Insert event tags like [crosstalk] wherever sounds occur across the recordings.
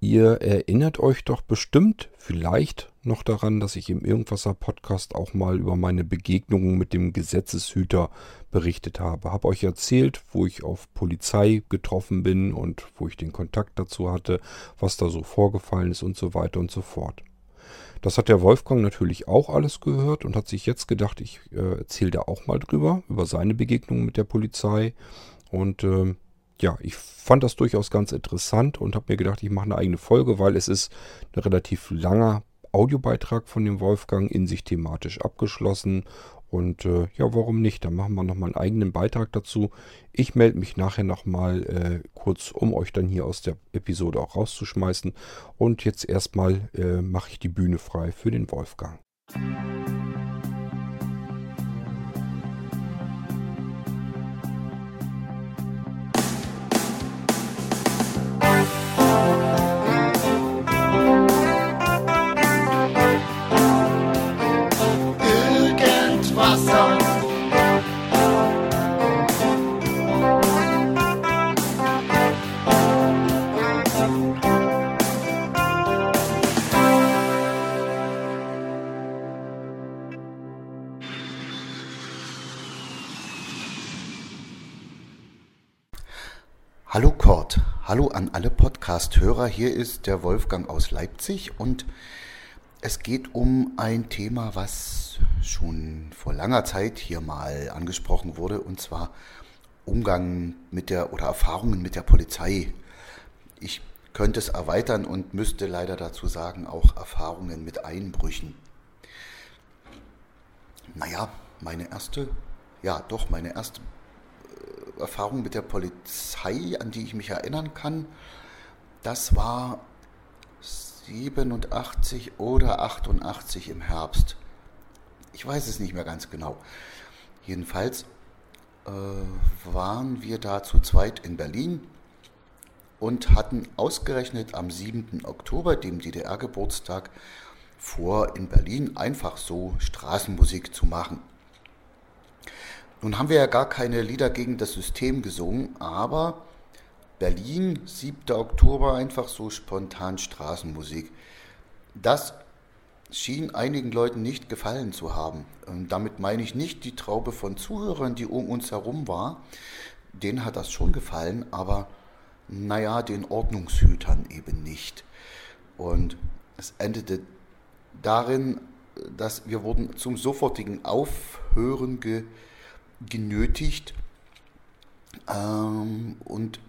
Ihr erinnert euch doch bestimmt vielleicht noch daran, dass ich im Irgendwasser Podcast auch mal über meine Begegnungen mit dem Gesetzeshüter berichtet habe. Habe euch erzählt, wo ich auf Polizei getroffen bin und wo ich den Kontakt dazu hatte, was da so vorgefallen ist und so weiter und so fort. Das hat der Wolfgang natürlich auch alles gehört und hat sich jetzt gedacht, ich äh, erzähle da auch mal drüber, über seine Begegnungen mit der Polizei. Und äh, ja, ich fand das durchaus ganz interessant und habe mir gedacht, ich mache eine eigene Folge, weil es ist ein relativ langer Audiobeitrag von dem Wolfgang in sich thematisch abgeschlossen. Und äh, ja, warum nicht? Dann machen wir nochmal einen eigenen Beitrag dazu. Ich melde mich nachher nochmal äh, kurz, um euch dann hier aus der Episode auch rauszuschmeißen. Und jetzt erstmal äh, mache ich die Bühne frei für den Wolfgang. Hallo Kurt, hallo an alle Podcast-Hörer. Hier ist der Wolfgang aus Leipzig und es geht um ein Thema, was schon vor langer Zeit hier mal angesprochen wurde, und zwar Umgang mit der oder Erfahrungen mit der Polizei. Ich könnte es erweitern und müsste leider dazu sagen, auch Erfahrungen mit Einbrüchen. Naja, meine erste, ja doch, meine erste Erfahrung mit der Polizei, an die ich mich erinnern kann, das war 87 oder 88 im Herbst. Ich weiß es nicht mehr ganz genau. Jedenfalls äh, waren wir da zu zweit in Berlin und hatten ausgerechnet am 7. Oktober, dem DDR-Geburtstag, vor, in Berlin einfach so Straßenmusik zu machen. Nun haben wir ja gar keine Lieder gegen das System gesungen, aber Berlin, 7. Oktober, einfach so spontan Straßenmusik. Das schien einigen Leuten nicht gefallen zu haben. Und damit meine ich nicht die Traube von Zuhörern, die um uns herum war. Denen hat das schon gefallen, aber naja, den Ordnungshütern eben nicht. Und es endete darin, dass wir wurden zum sofortigen Aufhören ge genötigt ähm, und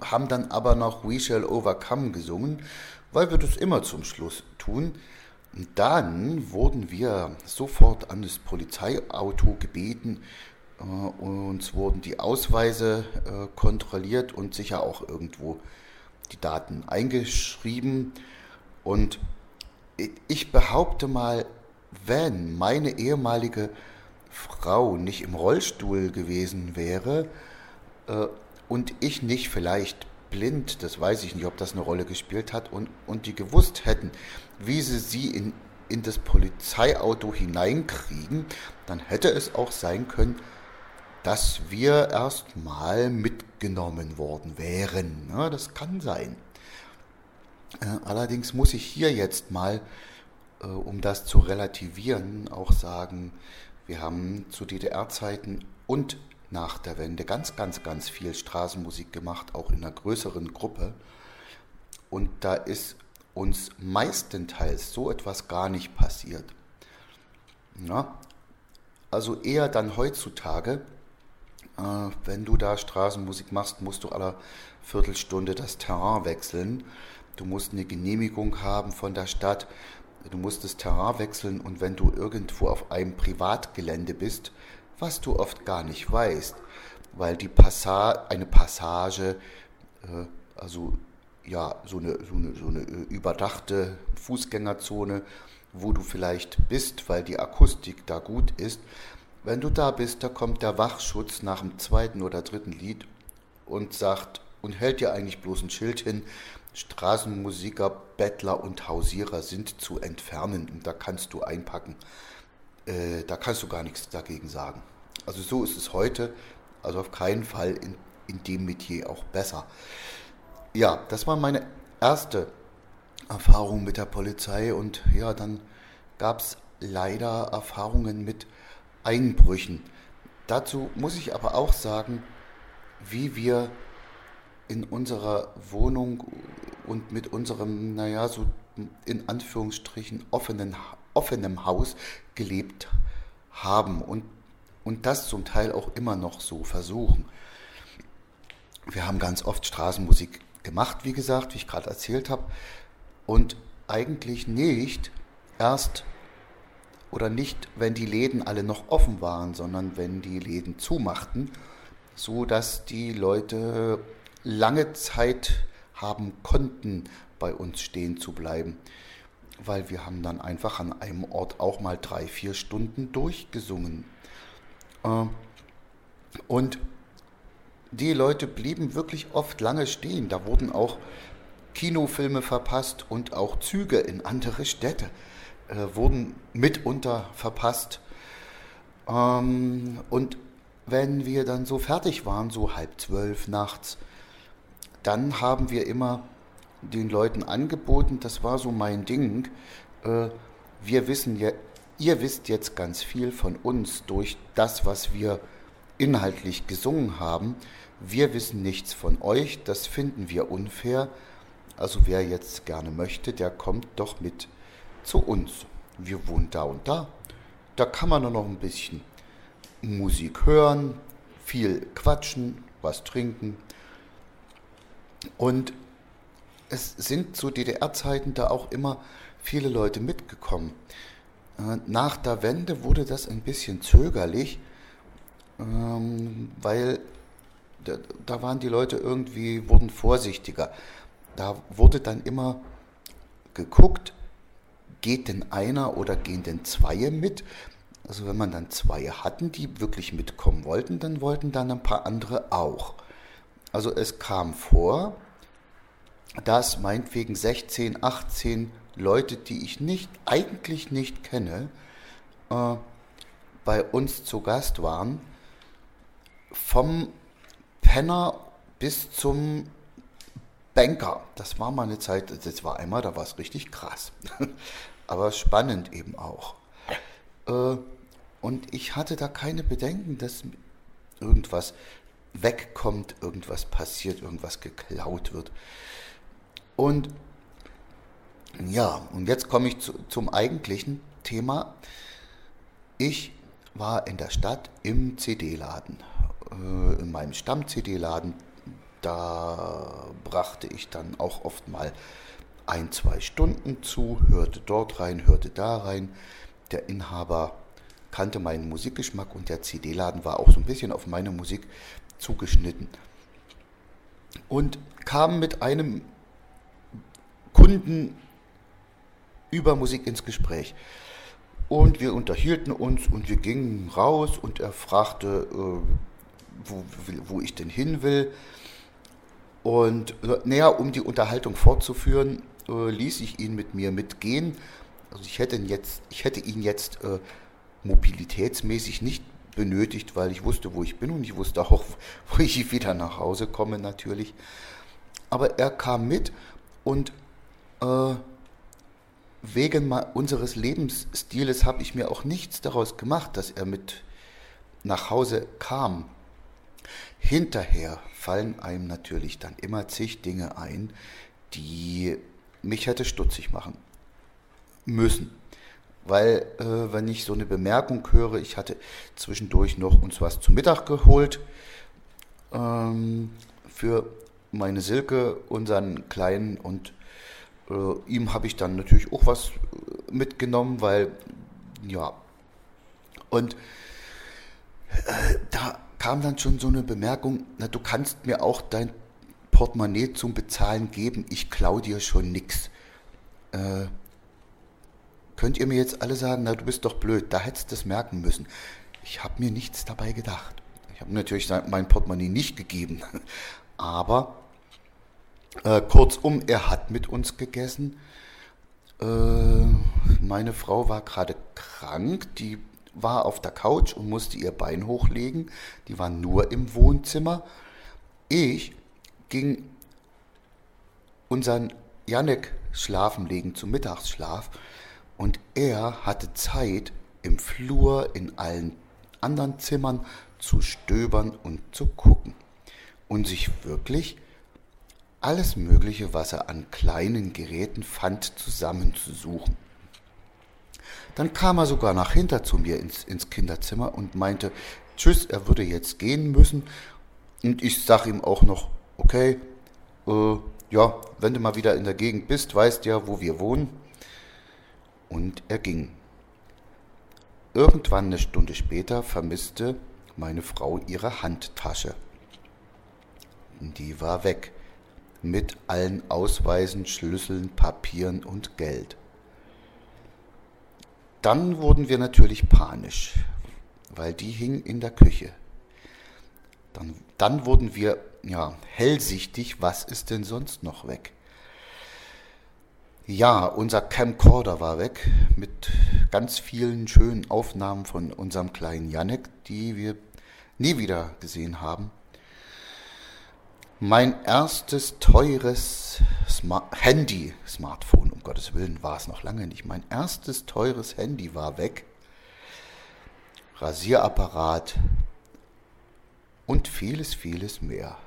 haben dann aber noch We Shall Overcome gesungen, weil wir das immer zum Schluss tun. Und dann wurden wir sofort an das Polizeiauto gebeten. Äh, uns wurden die Ausweise äh, kontrolliert und sicher auch irgendwo die Daten eingeschrieben. Und ich behaupte mal, wenn meine ehemalige Frau nicht im Rollstuhl gewesen wäre äh, und ich nicht vielleicht blind, das weiß ich nicht, ob das eine Rolle gespielt hat, und, und die gewusst hätten, wie sie sie in, in das Polizeiauto hineinkriegen, dann hätte es auch sein können, dass wir erstmal mitgenommen worden wären. Ja, das kann sein. Äh, allerdings muss ich hier jetzt mal, äh, um das zu relativieren, auch sagen, wir haben zu DDR-Zeiten und nach der Wende ganz, ganz, ganz viel Straßenmusik gemacht, auch in einer größeren Gruppe. Und da ist uns meistenteils so etwas gar nicht passiert. Ja, also eher dann heutzutage, äh, wenn du da Straßenmusik machst, musst du aller Viertelstunde das Terrain wechseln. Du musst eine Genehmigung haben von der Stadt. Du musst das Terrain wechseln und wenn du irgendwo auf einem Privatgelände bist, was du oft gar nicht weißt, weil die Passa eine Passage, äh, also ja, so eine, so eine, so eine äh, überdachte Fußgängerzone, wo du vielleicht bist, weil die Akustik da gut ist. Wenn du da bist, da kommt der Wachschutz nach dem zweiten oder dritten Lied und sagt und hält dir eigentlich bloß ein Schild hin, Straßenmusiker, Bettler und Hausierer sind zu entfernen und da kannst du einpacken. Äh, da kannst du gar nichts dagegen sagen. Also so ist es heute, also auf keinen Fall in, in dem Metier auch besser. Ja, das war meine erste Erfahrungen mit der Polizei und ja, dann gab es leider Erfahrungen mit Einbrüchen. Dazu muss ich aber auch sagen, wie wir in unserer Wohnung und mit unserem, naja, so in Anführungsstrichen offenen, offenem Haus gelebt haben und, und das zum Teil auch immer noch so versuchen. Wir haben ganz oft Straßenmusik gemacht, wie gesagt, wie ich gerade erzählt habe, und eigentlich nicht erst oder nicht, wenn die Läden alle noch offen waren, sondern wenn die Läden zumachten, so dass die Leute lange Zeit haben konnten, bei uns stehen zu bleiben. Weil wir haben dann einfach an einem Ort auch mal drei, vier Stunden durchgesungen. Äh, und die Leute blieben wirklich oft lange stehen. Da wurden auch Kinofilme verpasst und auch Züge in andere Städte äh, wurden mitunter verpasst. Ähm, und wenn wir dann so fertig waren, so halb zwölf nachts, dann haben wir immer den Leuten angeboten, das war so mein Ding, äh, wir wissen ja, ihr wisst jetzt ganz viel von uns durch das, was wir inhaltlich gesungen haben. Wir wissen nichts von euch, das finden wir unfair. Also wer jetzt gerne möchte, der kommt doch mit zu uns. Wir wohnen da und da. Da kann man nur noch ein bisschen Musik hören, viel quatschen, was trinken. Und es sind zu DDR-Zeiten da auch immer viele Leute mitgekommen. Äh, nach der Wende wurde das ein bisschen zögerlich, ähm, weil da waren die Leute irgendwie, wurden vorsichtiger. Da wurde dann immer geguckt, geht denn einer oder gehen denn zwei mit? Also wenn man dann zwei hatten, die wirklich mitkommen wollten, dann wollten dann ein paar andere auch. Also es kam vor, dass meinetwegen 16, 18 Leute, die ich nicht, eigentlich nicht kenne, äh, bei uns zu Gast waren, vom Penner bis zum Banker. Das war mal eine Zeit, das war einmal, da war es richtig krass. [laughs] Aber spannend eben auch. Äh, und ich hatte da keine Bedenken, dass irgendwas wegkommt, irgendwas passiert, irgendwas geklaut wird. Und ja, und jetzt komme ich zu, zum eigentlichen Thema. Ich war in der Stadt im CD-Laden, äh, in meinem Stamm-CD-Laden. Da brachte ich dann auch oft mal ein, zwei Stunden zu, hörte dort rein, hörte da rein. Der Inhaber kannte meinen Musikgeschmack und der CD-Laden war auch so ein bisschen auf meine Musik zugeschnitten. Und kam mit einem Kunden über Musik ins Gespräch. Und wir unterhielten uns und wir gingen raus und er fragte, äh, wo, wo ich denn hin will. Und naja, um die Unterhaltung fortzuführen, äh, ließ ich ihn mit mir mitgehen. Also ich hätte ihn jetzt, ich hätte ihn jetzt äh, mobilitätsmäßig nicht benötigt, weil ich wusste, wo ich bin und ich wusste auch, [laughs] wo ich wieder nach Hause komme natürlich. Aber er kam mit und äh, wegen unseres Lebensstiles habe ich mir auch nichts daraus gemacht, dass er mit nach Hause kam. Hinterher fallen einem natürlich dann immer zig Dinge ein, die mich hätte stutzig machen müssen. Weil, äh, wenn ich so eine Bemerkung höre, ich hatte zwischendurch noch uns was zu Mittag geholt ähm, für meine Silke, unseren Kleinen, und äh, ihm habe ich dann natürlich auch was äh, mitgenommen, weil, ja, und äh, da kam dann schon so eine Bemerkung, na, du kannst mir auch dein Portemonnaie zum Bezahlen geben, ich klau dir schon nix. Äh, könnt ihr mir jetzt alle sagen, na du bist doch blöd, da hättest du es merken müssen. Ich habe mir nichts dabei gedacht. Ich habe natürlich mein Portemonnaie nicht gegeben. [laughs] Aber äh, kurzum, er hat mit uns gegessen. Äh, meine Frau war gerade krank, die war auf der Couch und musste ihr Bein hochlegen. Die war nur im Wohnzimmer. Ich ging unseren Janek schlafen legen zum Mittagsschlaf und er hatte Zeit, im Flur in allen anderen Zimmern zu stöbern und zu gucken und sich wirklich alles Mögliche, was er an kleinen Geräten fand, zusammenzusuchen. Dann kam er sogar nach hinter zu mir ins, ins Kinderzimmer und meinte, tschüss, er würde jetzt gehen müssen. Und ich sag ihm auch noch, okay, äh, ja, wenn du mal wieder in der Gegend bist, weißt ja, wo wir wohnen. Und er ging. Irgendwann eine Stunde später vermisste meine Frau ihre Handtasche. Die war weg, mit allen Ausweisen, Schlüsseln, Papieren und Geld. Dann wurden wir natürlich panisch, weil die hing in der Küche. Dann, dann wurden wir ja, hellsichtig, was ist denn sonst noch weg? Ja, unser Camcorder war weg mit ganz vielen schönen Aufnahmen von unserem kleinen Janek, die wir nie wieder gesehen haben. Mein erstes teures Smart Handy, Smartphone, um Gottes Willen war es noch lange nicht. Mein erstes teures Handy war weg. Rasierapparat und vieles, vieles mehr.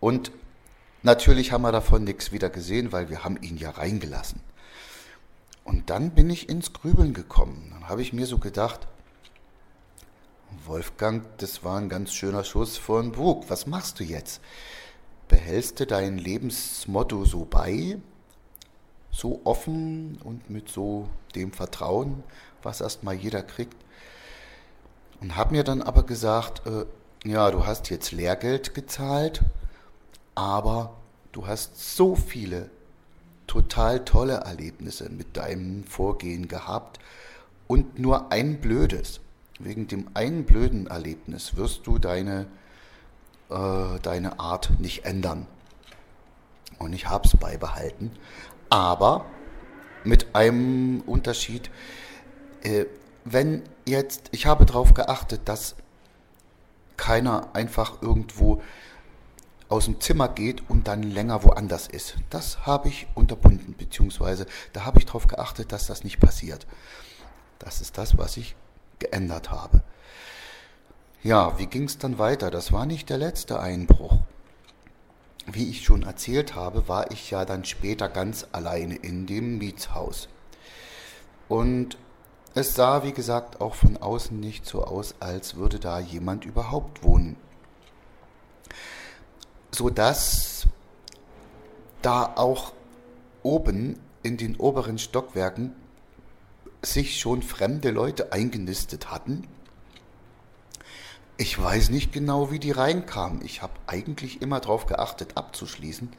Und natürlich haben wir davon nichts wieder gesehen, weil wir haben ihn ja reingelassen. Und dann bin ich ins Grübeln gekommen. Dann habe ich mir so gedacht, Wolfgang, das war ein ganz schöner Schuss vor den Bug. Was machst du jetzt? Behältst du dein Lebensmotto so bei? So offen und mit so dem Vertrauen, was erstmal jeder kriegt? Und habe mir dann aber gesagt, äh, ja, du hast jetzt Lehrgeld gezahlt aber du hast so viele total tolle Erlebnisse mit deinem Vorgehen gehabt und nur ein blödes. Wegen dem einen blöden Erlebnis wirst du deine, äh, deine Art nicht ändern. Und ich habe es beibehalten. Aber mit einem Unterschied, äh, wenn jetzt, ich habe darauf geachtet, dass keiner einfach irgendwo aus dem Zimmer geht und dann länger woanders ist. Das habe ich unterbunden, beziehungsweise da habe ich darauf geachtet, dass das nicht passiert. Das ist das, was ich geändert habe. Ja, wie ging es dann weiter? Das war nicht der letzte Einbruch. Wie ich schon erzählt habe, war ich ja dann später ganz alleine in dem Mietshaus. Und es sah, wie gesagt, auch von außen nicht so aus, als würde da jemand überhaupt wohnen sodass da auch oben in den oberen Stockwerken sich schon fremde Leute eingenistet hatten. Ich weiß nicht genau, wie die reinkamen. Ich habe eigentlich immer darauf geachtet, abzuschließen.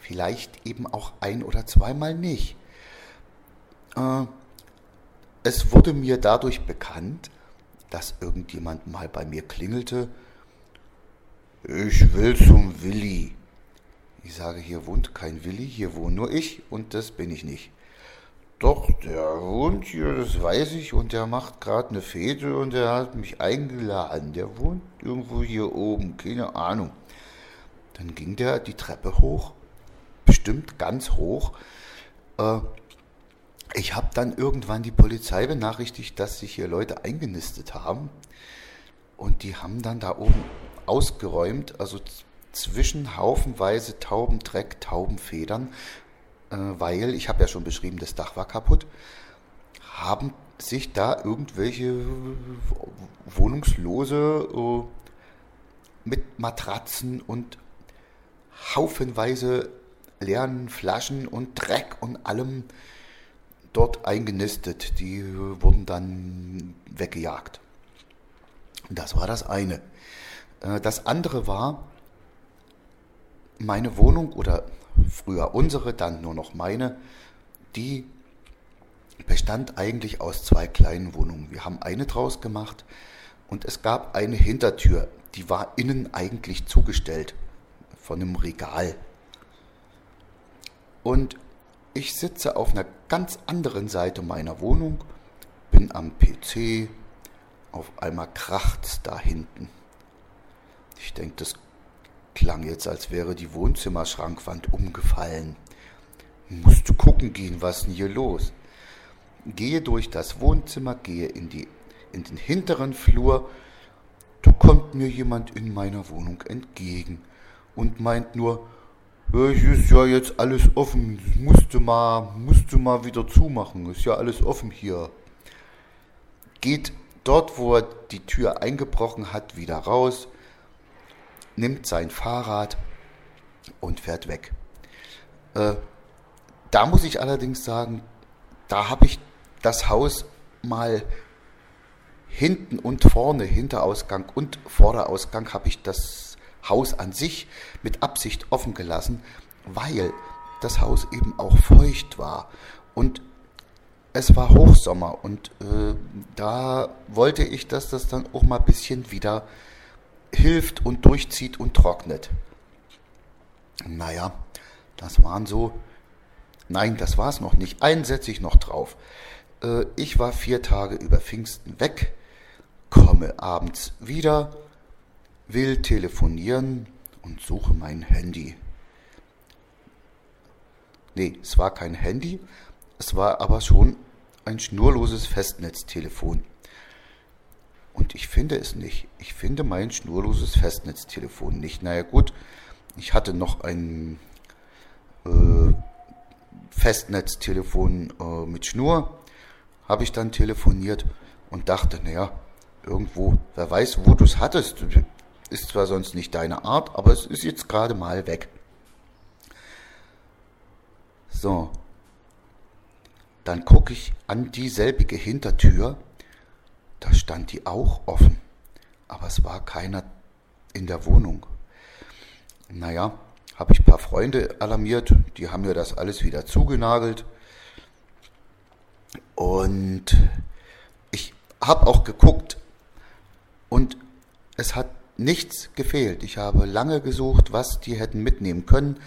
Vielleicht eben auch ein oder zweimal nicht. Äh, es wurde mir dadurch bekannt, dass irgendjemand mal bei mir klingelte ich will zum Willi. Ich sage, hier wohnt kein Willi, hier wohne nur ich und das bin ich nicht. Doch, der wohnt hier, das weiß ich, und der macht gerade eine Fete und der hat mich eingeladen. Der wohnt irgendwo hier oben, keine Ahnung. Dann ging der die Treppe hoch, bestimmt ganz hoch. Äh, ich habe dann irgendwann die Polizei benachrichtigt, dass sich hier Leute eingenistet haben. Und die haben dann da oben ausgeräumt, also zwischen haufenweise Taubendreck, Taubenfedern, äh, weil, ich habe ja schon beschrieben, das Dach war kaputt, haben sich da irgendwelche Wohnungslose äh, mit Matratzen und haufenweise leeren Flaschen und Dreck und allem dort eingenistet. Die wurden dann weggejagt. Das war das eine. Äh, das andere war, meine Wohnung oder früher unsere, dann nur noch meine, die bestand eigentlich aus zwei kleinen Wohnungen. Wir haben eine draus gemacht und es gab eine Hintertür, die war innen eigentlich zugestellt von einem Regal. Und ich sitze auf einer ganz anderen Seite meiner Wohnung, bin am PC, auf einmal kracht da hinten. Ich denke, das klang jetzt, als wäre die Wohnzimmerschrankwand umgefallen. Musste gucken gehen, was denn hier los? Gehe durch das Wohnzimmer, gehe in, die, in den hinteren Flur. Da kommt mir jemand in meiner Wohnung entgegen und meint nur, es ist ja jetzt alles offen, musste mal, musste mal wieder zumachen, ist ja alles offen hier. Geht dort, wo er die Tür eingebrochen hat, wieder raus, nimmt sein Fahrrad und fährt weg. Äh, da muss ich allerdings sagen, da habe ich das Haus mal hinten und vorne, Hinterausgang und Vorderausgang, habe ich das Haus an sich mit Absicht offen gelassen, weil das Haus eben auch feucht war. Und es war Hochsommer und äh, da wollte ich, dass das dann auch mal ein bisschen wieder hilft und durchzieht und trocknet. Naja, das waren so. Nein, das war es noch nicht. Einen setze ich noch drauf. Äh, ich war vier Tage über Pfingsten weg, komme abends wieder, will telefonieren und suche mein Handy. Nee, es war kein Handy, es war aber schon ein schnurloses Festnetztelefon. Und ich finde es nicht. Ich finde mein schnurloses Festnetztelefon nicht. Naja gut, ich hatte noch ein äh, Festnetztelefon äh, mit Schnur, habe ich dann telefoniert und dachte, naja, irgendwo, wer weiß, wo du es hattest. Ist zwar sonst nicht deine Art, aber es ist jetzt gerade mal weg. So. Dann gucke ich an dieselbige Hintertür da stand die auch offen, aber es war keiner in der Wohnung. Naja, habe ich ein paar Freunde alarmiert, die haben mir das alles wieder zugenagelt. Und ich habe auch geguckt und es hat nichts gefehlt. Ich habe lange gesucht, was die hätten mitnehmen können.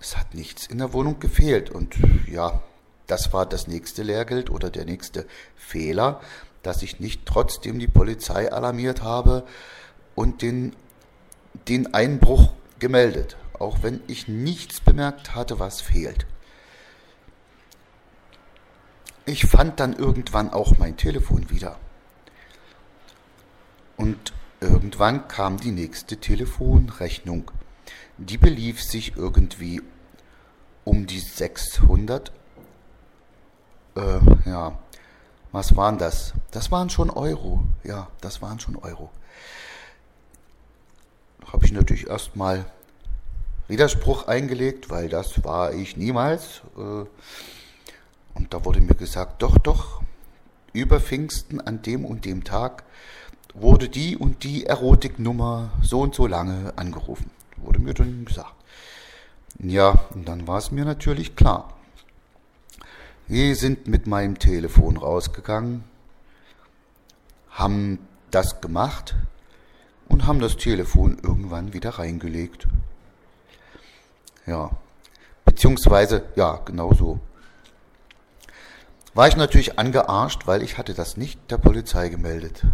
Es hat nichts in der Wohnung gefehlt. Und ja, das war das nächste Lehrgeld oder der nächste Fehler, dass ich nicht trotzdem die Polizei alarmiert habe und den, den Einbruch gemeldet, auch wenn ich nichts bemerkt hatte, was fehlt. Ich fand dann irgendwann auch mein Telefon wieder. Und irgendwann kam die nächste Telefonrechnung. Die belief sich irgendwie um die 600. Äh, ja, was waren das? Das waren schon Euro. Ja, das waren schon Euro. Habe ich natürlich erstmal Widerspruch eingelegt, weil das war ich niemals. Äh, und da wurde mir gesagt, doch, doch, über Pfingsten an dem und dem Tag wurde die und die Erotiknummer so und so lange angerufen. Wurde mir dann gesagt. Ja, und dann war es mir natürlich klar. Wir sind mit meinem Telefon rausgegangen, haben das gemacht und haben das Telefon irgendwann wieder reingelegt. Ja, beziehungsweise, ja, genau so. War ich natürlich angearscht, weil ich hatte das nicht der Polizei gemeldet.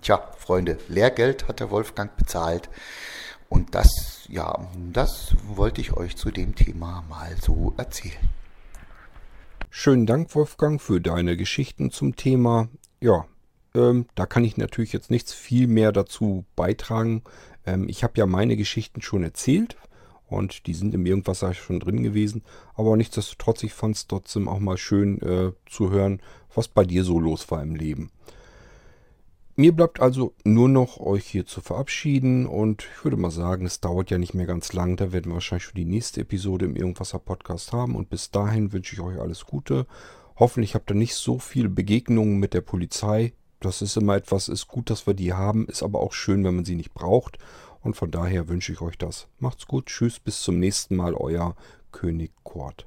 Tja, Freunde, Lehrgeld hat der Wolfgang bezahlt. Und das, ja, das wollte ich euch zu dem Thema mal so erzählen. Schönen Dank, Wolfgang, für deine Geschichten zum Thema. Ja, ähm, da kann ich natürlich jetzt nichts viel mehr dazu beitragen. Ähm, ich habe ja meine Geschichten schon erzählt und die sind im Irgendwasser schon drin gewesen. Aber nichtsdestotrotz, ich fand es trotzdem auch mal schön äh, zu hören, was bei dir so los war im Leben. Mir bleibt also nur noch euch hier zu verabschieden und ich würde mal sagen, es dauert ja nicht mehr ganz lang. Da werden wir wahrscheinlich schon die nächste Episode im Irgendwasser Podcast haben und bis dahin wünsche ich euch alles Gute. Hoffentlich habt ihr nicht so viele Begegnungen mit der Polizei. Das ist immer etwas, ist gut, dass wir die haben, ist aber auch schön, wenn man sie nicht braucht. Und von daher wünsche ich euch das. Macht's gut, tschüss, bis zum nächsten Mal, euer König Kort.